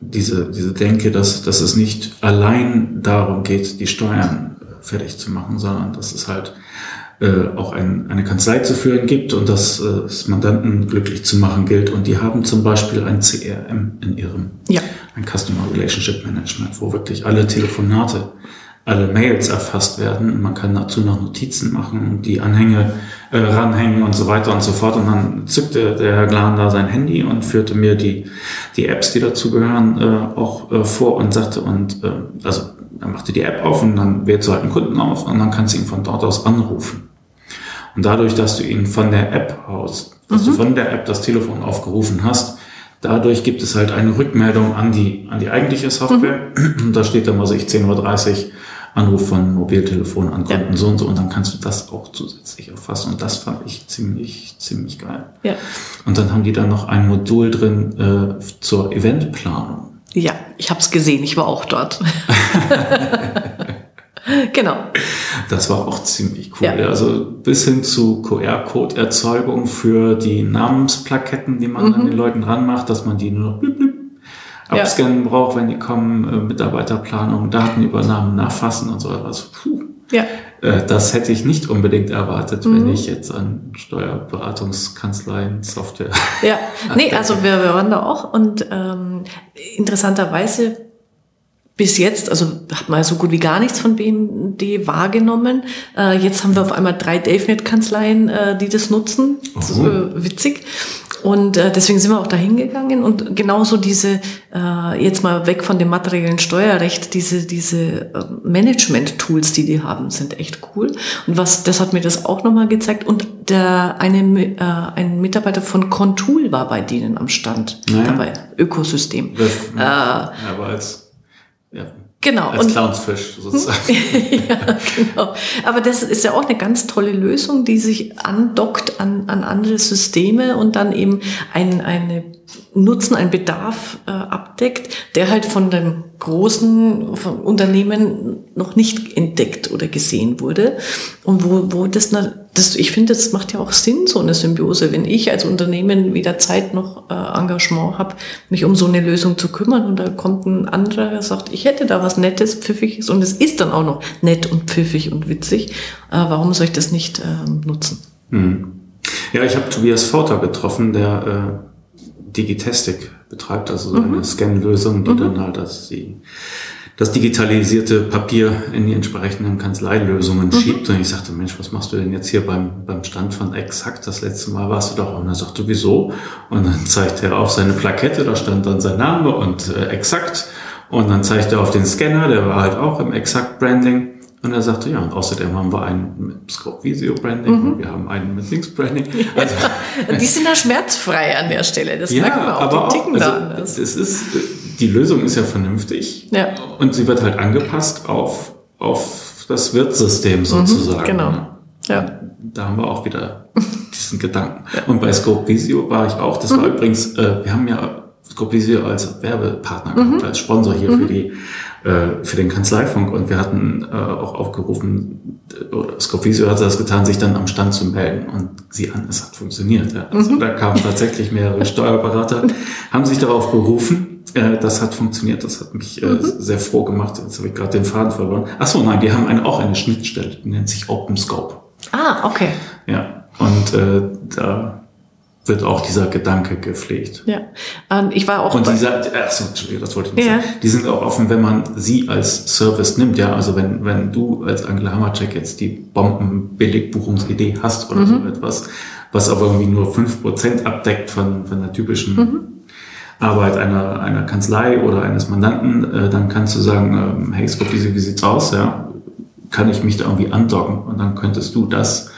diese, diese Denke, dass, dass es nicht allein darum geht, die Steuern äh, fertig zu machen, sondern dass es halt äh, auch ein, eine Kanzlei zu führen gibt und dass äh, es Mandanten glücklich zu machen gilt. Und die haben zum Beispiel ein CRM in ihrem, ja. ein Customer Relationship Management, wo wirklich alle Telefonate alle Mails erfasst werden. Man kann dazu noch Notizen machen, die Anhänge äh, ranhängen und so weiter und so fort. Und dann zückte der Herr Glan da sein Handy und führte mir die, die Apps, die dazu gehören, äh, auch äh, vor und sagte, und äh, also er machte die App auf und dann wählst du halt einen Kunden auf und dann kannst du ihn von dort aus anrufen. Und dadurch, dass du ihn von der App aus, dass mhm. du von der App das Telefon aufgerufen hast, dadurch gibt es halt eine Rückmeldung an die, an die eigentliche Software. Mhm. Und da steht dann, was ich, 10.30 Uhr Anruf von Mobiltelefon an Kunden ja. so und so und dann kannst du das auch zusätzlich erfassen und das fand ich ziemlich, ziemlich geil. Ja. Und dann haben die da noch ein Modul drin äh, zur Eventplanung. Ja, ich habe es gesehen, ich war auch dort. genau. Das war auch ziemlich cool. Ja. Also bis hin zu QR-Code-Erzeugung für die Namensplaketten, die man mhm. an den Leuten ranmacht, dass man die nur noch blip, blip, abscannen ja. braucht, wenn die kommen, äh, Mitarbeiterplanung, Datenübernahmen nachfassen und so etwas. Puh. Ja. Äh, das hätte ich nicht unbedingt erwartet, mhm. wenn ich jetzt an Steuerberatungskanzleien, Software. Ja, nee, also wir, wir waren da auch und ähm, interessanterweise bis jetzt, also hat man so gut wie gar nichts von BMD wahrgenommen. Äh, jetzt haben wir auf einmal drei DaveNet-Kanzleien, äh, die das nutzen. Das ist äh, witzig. Und äh, deswegen sind wir auch da hingegangen und genauso diese, äh, jetzt mal weg von dem materiellen Steuerrecht, diese, diese äh, Management-Tools, die die haben, sind echt cool. Und was, das hat mir das auch nochmal gezeigt. Und der, eine, äh, ein Mitarbeiter von Contool war bei denen am Stand naja. dabei, Ökosystem. Das, äh, aber als, ja, Genau. Als Clownsfisch sozusagen. ja, genau. Aber das ist ja auch eine ganz tolle Lösung, die sich andockt an, an andere Systeme und dann eben ein, eine Nutzen, ein Bedarf äh, abdeckt, der halt von dem großen Unternehmen noch nicht entdeckt oder gesehen wurde. Und wo, wo das, das ich finde, das macht ja auch Sinn, so eine Symbiose. Wenn ich als Unternehmen weder Zeit noch äh, Engagement habe, mich um so eine Lösung zu kümmern und da kommt ein anderer, der sagt, ich hätte da was Nettes, Pfiffiges und es ist dann auch noch nett und pfiffig und witzig, äh, warum soll ich das nicht äh, nutzen? Hm. Ja, ich habe Tobias Fauter getroffen, der äh, Digitastic betreibt, also so eine mhm. Scan-Lösung, die mhm. dann halt das, die, das digitalisierte Papier in die entsprechenden Kanzleilösungen mhm. schiebt. Und ich sagte, Mensch, was machst du denn jetzt hier beim, beim Stand von Exakt? Das letzte Mal warst du doch. Und er sagte, wieso? Und dann zeigte er auf seine Plakette, da stand dann sein Name und äh, Exakt. Und dann zeigte er auf den Scanner, der war halt auch im Exakt Branding. Und er sagte, ja, und außerdem haben wir einen mit Scope Visio Branding mhm. und wir haben einen mit Links Branding. Also, die sind ja schmerzfrei an der Stelle. Das ja, merkt man auch. Aber die ticken auch, also, da anders. Es ist, die Lösung ist ja vernünftig. Ja. Und sie wird halt angepasst auf, auf das Wirtssystem mhm, sozusagen. Mhm, genau. Ja. Da haben wir auch wieder diesen Gedanken. Ja. Und bei Scope Visio war ich auch. Das mhm. war übrigens, äh, wir haben ja Scope Visio als Werbepartner mhm. gehabt, als Sponsor hier für mhm. die äh, für den Kanzleifunk und wir hatten äh, auch aufgerufen, oder Scovisio hat das getan, sich dann am Stand zu melden und sie an, es hat funktioniert. Ja. Also mhm. da kamen tatsächlich mehrere Steuerberater, haben sich darauf berufen, äh, das hat funktioniert, das hat mich äh, mhm. sehr froh gemacht. Jetzt habe ich gerade den Faden verloren. Ach so, nein, die haben eine, auch eine Schnittstelle, die nennt sich OpenScope. Ah, okay. Ja, und äh, da wird auch dieser Gedanke gepflegt. Ja, ähm, ich war auch. Und dieser, ach so, Entschuldigung, das wollte ich nicht ja. sagen. Die sind auch offen, wenn man sie als Service nimmt, ja. Also wenn, wenn du als Angela Hammercheck jetzt die Bombenbilligbuchungsidee hast oder mhm. so etwas, was aber irgendwie nur fünf Prozent abdeckt von, von der typischen mhm. Arbeit einer, einer Kanzlei oder eines Mandanten, äh, dann kannst du sagen, ähm, hey, Scott, wie, wie sieht's aus, ja? Kann ich mich da irgendwie andocken? Und dann könntest du das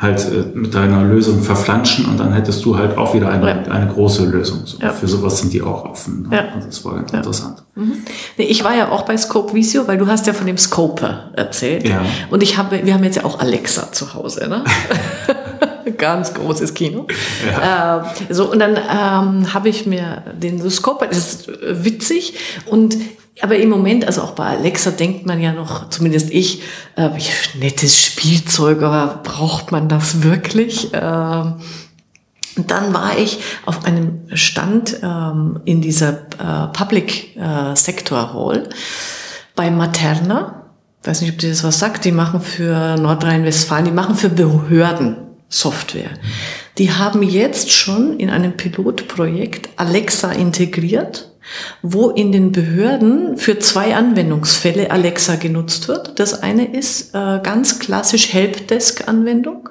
halt äh, mit deiner Lösung verflanschen und dann hättest du halt auch wieder eine, ja. eine große Lösung. So, ja. Für sowas sind die auch offen. Ne? Ja. Also das war ganz ja. interessant. Mhm. Nee, ich war ja auch bei Scope Visio, weil du hast ja von dem Scoper erzählt. Ja. Und ich habe, wir haben jetzt ja auch Alexa zu Hause, ne? ganz großes Kino. Ja. Äh, so, und dann ähm, habe ich mir den Scoper, das ist witzig und aber im Moment, also auch bei Alexa denkt man ja noch, zumindest ich, äh, nettes Spielzeug, aber braucht man das wirklich? Äh, und dann war ich auf einem Stand ähm, in dieser äh, Public äh, Sector Hall bei Materna. Ich weiß nicht, ob dir das was sagt. Die machen für Nordrhein-Westfalen, die machen für Behörden Software. Die haben jetzt schon in einem Pilotprojekt Alexa integriert wo in den Behörden für zwei Anwendungsfälle Alexa genutzt wird. Das eine ist äh, ganz klassisch Helpdesk-Anwendung,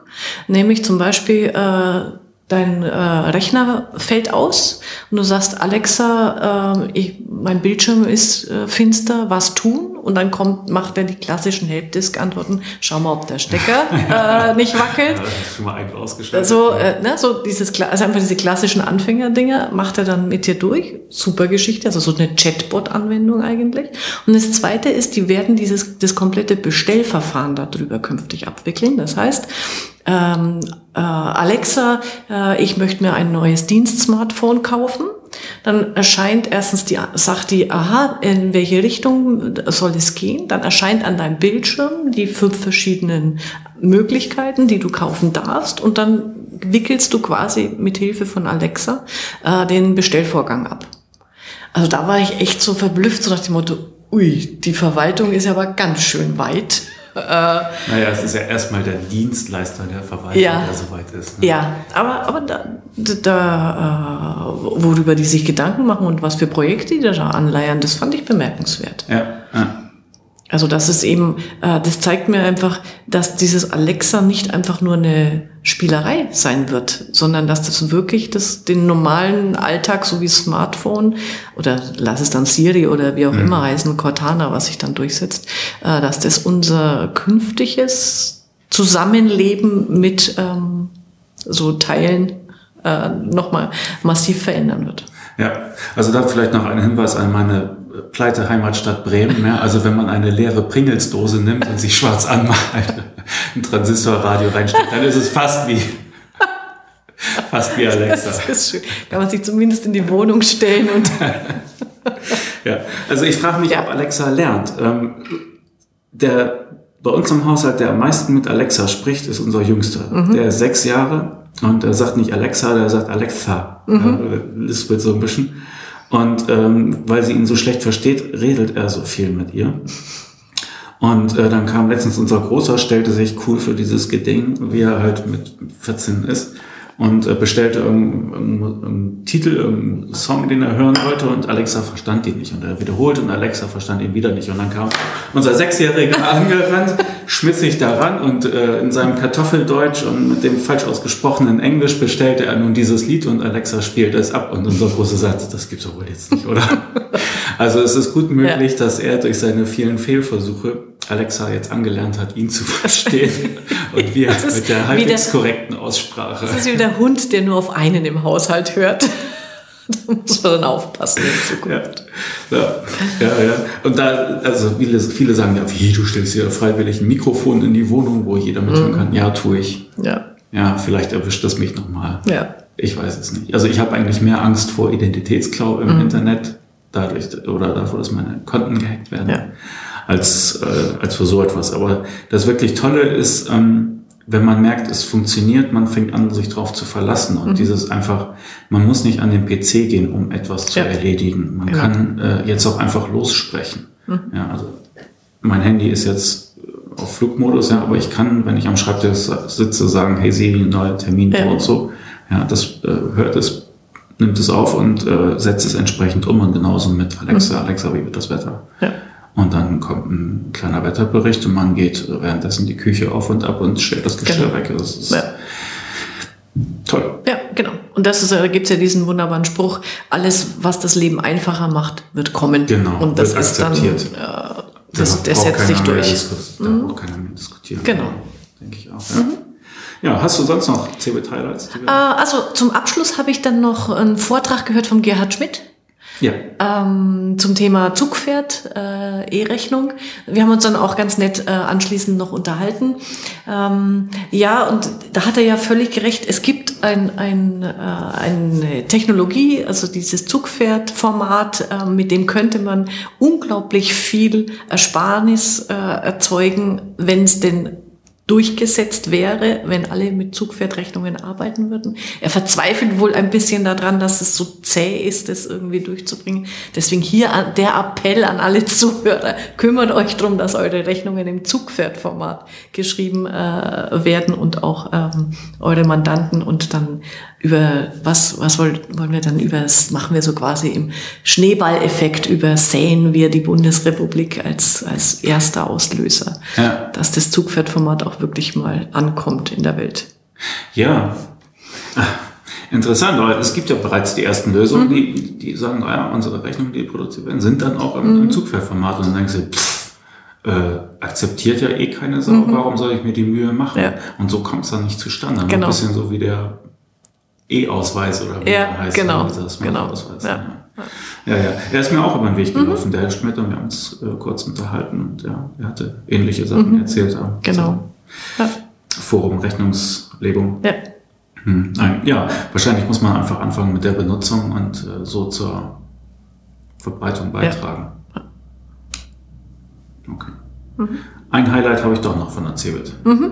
nämlich zum Beispiel äh, dein äh, Rechner fällt aus und du sagst, Alexa, äh, ich, mein Bildschirm ist äh, finster, was tun? Und dann kommt, macht er die klassischen Helpdisk-Antworten, schau mal, ob der Stecker äh, nicht wackelt. Ja, das ist schon mal ein ausgeschaltet. So, äh, ne, so dieses, also einfach diese klassischen Anfängerdinger macht er dann mit dir durch. Super Geschichte, also so eine Chatbot-Anwendung eigentlich. Und das zweite ist, die werden dieses, das komplette Bestellverfahren darüber künftig abwickeln. Das heißt, ähm, äh, Alexa, äh, ich möchte mir ein neues Dienst-Smartphone kaufen. Dann erscheint erstens die, sagt die, aha, in welche Richtung soll es gehen? Dann erscheint an deinem Bildschirm die fünf verschiedenen Möglichkeiten, die du kaufen darfst. Und dann wickelst du quasi mit Hilfe von Alexa äh, den Bestellvorgang ab. Also da war ich echt so verblüfft, so nach dem Motto, ui, die Verwaltung ist aber ganz schön weit. Äh, naja, es ist ja erstmal der Dienstleister der Verwaltung, ja, der soweit ist. Ne? Ja, aber, aber da, da äh, worüber die sich Gedanken machen und was für Projekte die da anleiern, das fand ich bemerkenswert. Ja, ja. Also das ist eben, äh, das zeigt mir einfach, dass dieses Alexa nicht einfach nur eine Spielerei sein wird, sondern dass das wirklich das, den normalen Alltag, so wie Smartphone oder lass es dann Siri oder wie auch mhm. immer heißen, Cortana, was sich dann durchsetzt, äh, dass das unser künftiges Zusammenleben mit ähm, so Teilen äh, nochmal massiv verändern wird. Ja, also da vielleicht noch ein Hinweis an meine pleite Heimatstadt Bremen. Ja, also wenn man eine leere Pringelsdose nimmt und sich schwarz anmalt, ein Transistorradio reinsteckt, dann ist es fast wie fast wie Alexa. Das ist schön. Kann man sich zumindest in die Wohnung stellen und ja, also ich frage mich, ja. ob Alexa lernt. Ähm, der bei uns im Haushalt, der am meisten mit Alexa spricht, ist unser Jüngster. Mhm. Der ist sechs Jahre und er sagt nicht Alexa, der sagt Alexa. Mhm. Ja, lispelt so ein bisschen. Und ähm, weil sie ihn so schlecht versteht, redet er so viel mit ihr. Und äh, dann kam letztens unser Großer, stellte sich cool für dieses Geding, wie er halt mit 14 ist. und äh, bestellte irgendeinen, irgendeinen Titel, irgendeinen Song, den er hören wollte und Alexa verstand ihn nicht und er wiederholte und Alexa verstand ihn wieder nicht und dann kam unser Sechsjähriger angerannt, schmiss sich daran und äh, in seinem Kartoffeldeutsch und mit dem falsch ausgesprochenen Englisch bestellte er nun dieses Lied und Alexa spielte es ab und unser großer Satz, das gibt's doch wohl jetzt nicht, oder? Also es ist gut möglich, ja. dass er durch seine vielen Fehlversuche Alexa jetzt angelernt hat, ihn zu verstehen und wir mit der halbwegs korrekten Aussprache. Das ist wie der Hund, der nur auf einen im Haushalt hört. da muss man dann aufpassen in Zukunft. Ja, ja, ja. ja. Und da, also viele, viele sagen ja, wie, du stellst hier freiwillig ein Mikrofon in die Wohnung, wo jeder mithören mhm. kann. Ja, tue ich. Ja. Ja, vielleicht erwischt das mich nochmal. Ja. Ich weiß es nicht. Also ich habe eigentlich mehr Angst vor Identitätsklau im mhm. Internet dadurch oder davor, dass meine Konten gehackt werden, ja. als, äh, als für so etwas. Aber das wirklich Tolle ist, ähm, wenn man merkt, es funktioniert, man fängt an, sich darauf zu verlassen. Und mhm. dieses einfach, man muss nicht an den PC gehen, um etwas zu ja. erledigen. Man genau. kann äh, jetzt auch einfach lossprechen. Mhm. Ja, also mein Handy ist jetzt auf Flugmodus, ja, aber ich kann, wenn ich am Schreibtisch sitze, sagen, hey Siri, neuer Termin ja. und so. Ja, das äh, hört es nimmt es auf und äh, setzt es entsprechend um und genauso mit Alexa. Mhm. Alexa, wie wird das Wetter? Ja. Und dann kommt ein kleiner Wetterbericht und man geht währenddessen die Küche auf und ab und stellt das Geschirr genau. weg. Das ist ja. toll. Ja, genau. Und das ist, da gibt es ja diesen wunderbaren Spruch, alles, was das Leben einfacher macht, wird kommen. Genau, und das ist akzeptiert. dann, äh, das, das setzt sich durch. Da mhm. braucht keiner mehr diskutieren. Genau. Denke ich auch. Ja. Mhm. Ja, hast du sonst noch CeBIT Highlights? Äh, also zum Abschluss habe ich dann noch einen Vortrag gehört von Gerhard Schmidt. Ja. Ähm, zum Thema Zugpferd, äh, E-Rechnung. Wir haben uns dann auch ganz nett äh, anschließend noch unterhalten. Ähm, ja, und da hat er ja völlig gerecht. Es gibt ein, ein, äh, eine Technologie, also dieses Zugpferd-Format, äh, mit dem könnte man unglaublich viel Ersparnis äh, erzeugen, wenn es denn durchgesetzt wäre, wenn alle mit Zugpferdrechnungen arbeiten würden. Er verzweifelt wohl ein bisschen daran, dass es so zäh ist, das irgendwie durchzubringen. Deswegen hier der Appell an alle Zuhörer, kümmert euch darum, dass eure Rechnungen im Zugpferdformat geschrieben äh, werden und auch ähm, eure Mandanten und dann über was, was wollen, wollen wir dann über, machen wir so quasi im Schneeballeffekt übersäen wir die Bundesrepublik als, als erster Auslöser, ja. dass das Zugpferdformat auch wirklich mal ankommt in der Welt. Ja. Interessant, aber es gibt ja bereits die ersten Lösungen, mhm. die, die sagen, ja, unsere Rechnungen, die produziert werden, sind dann auch im, mhm. im Zugpferdformat. Und dann denkst du, pff, äh, akzeptiert ja eh keine Sau, mhm. warum soll ich mir die Mühe machen? Ja. Und so kommt es dann nicht zustande. Genau. Ein bisschen so wie der E-Ausweis oder wie ja, er heißt. Genau, genau. Ausweis, ja. Ja. ja, ja. Er ist mir auch über den Weg mhm. gelaufen, mhm. der Herr Schmidt, und wir haben uns äh, kurz unterhalten und ja, er hatte ähnliche Sachen mhm. erzählt. Genau. So ja. Forum Rechnungslegung. Ja. Hm, nein, ja, wahrscheinlich muss man einfach anfangen mit der Benutzung und äh, so zur Verbreitung beitragen. Ja. Okay. Mhm. Ein Highlight habe ich doch noch von der CeBIT. Mhm.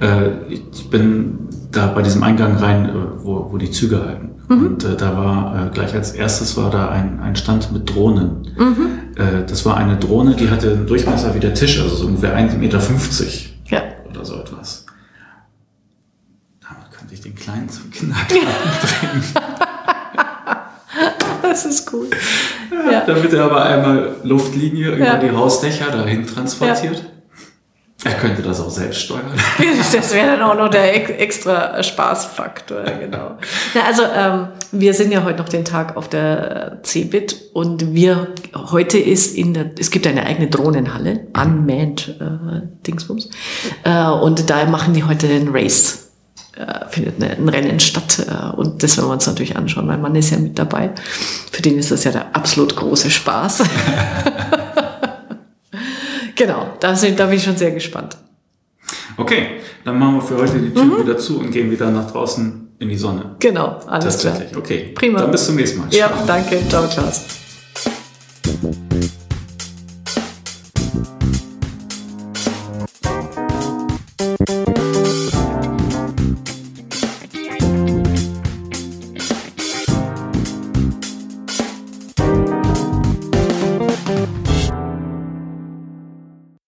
Äh, ich bin da bei diesem Eingang rein, äh, wo, wo die Züge halten. Mhm. Und äh, da war äh, gleich als erstes war da ein, ein Stand mit Drohnen. Mhm. Äh, das war eine Drohne, die hatte einen Durchmesser wie der Tisch, also so ungefähr 1,50 Meter ja. oder so etwas. Damit könnte ich den Kleinen zum Kindergarten bringen. Das ist cool. Ja, ja. Damit er aber einmal Luftlinie über ja. die Hausdächer dahin transportiert. Er könnte das auch selbst steuern. Das wäre dann auch noch der extra Spaßfaktor, genau. Ja, also ähm, wir sind ja heute noch den Tag auf der CeBIT und wir heute ist in der, es gibt eine eigene Drohnenhalle, unmanned äh, Dingsbums, äh, und da machen die heute den Race. Äh, findet ein Rennen statt äh, und das werden wir uns natürlich anschauen. Mein Mann ist ja mit dabei. Für den ist das ja der absolut große Spaß. genau, da, sind, da bin ich schon sehr gespannt. Okay, dann machen wir für heute die Tür mhm. wieder zu und gehen wieder nach draußen in die Sonne. Genau, alles klar. Okay, prima. Dann bis zum nächsten Mal. Ja, danke. Ciao, Klaas.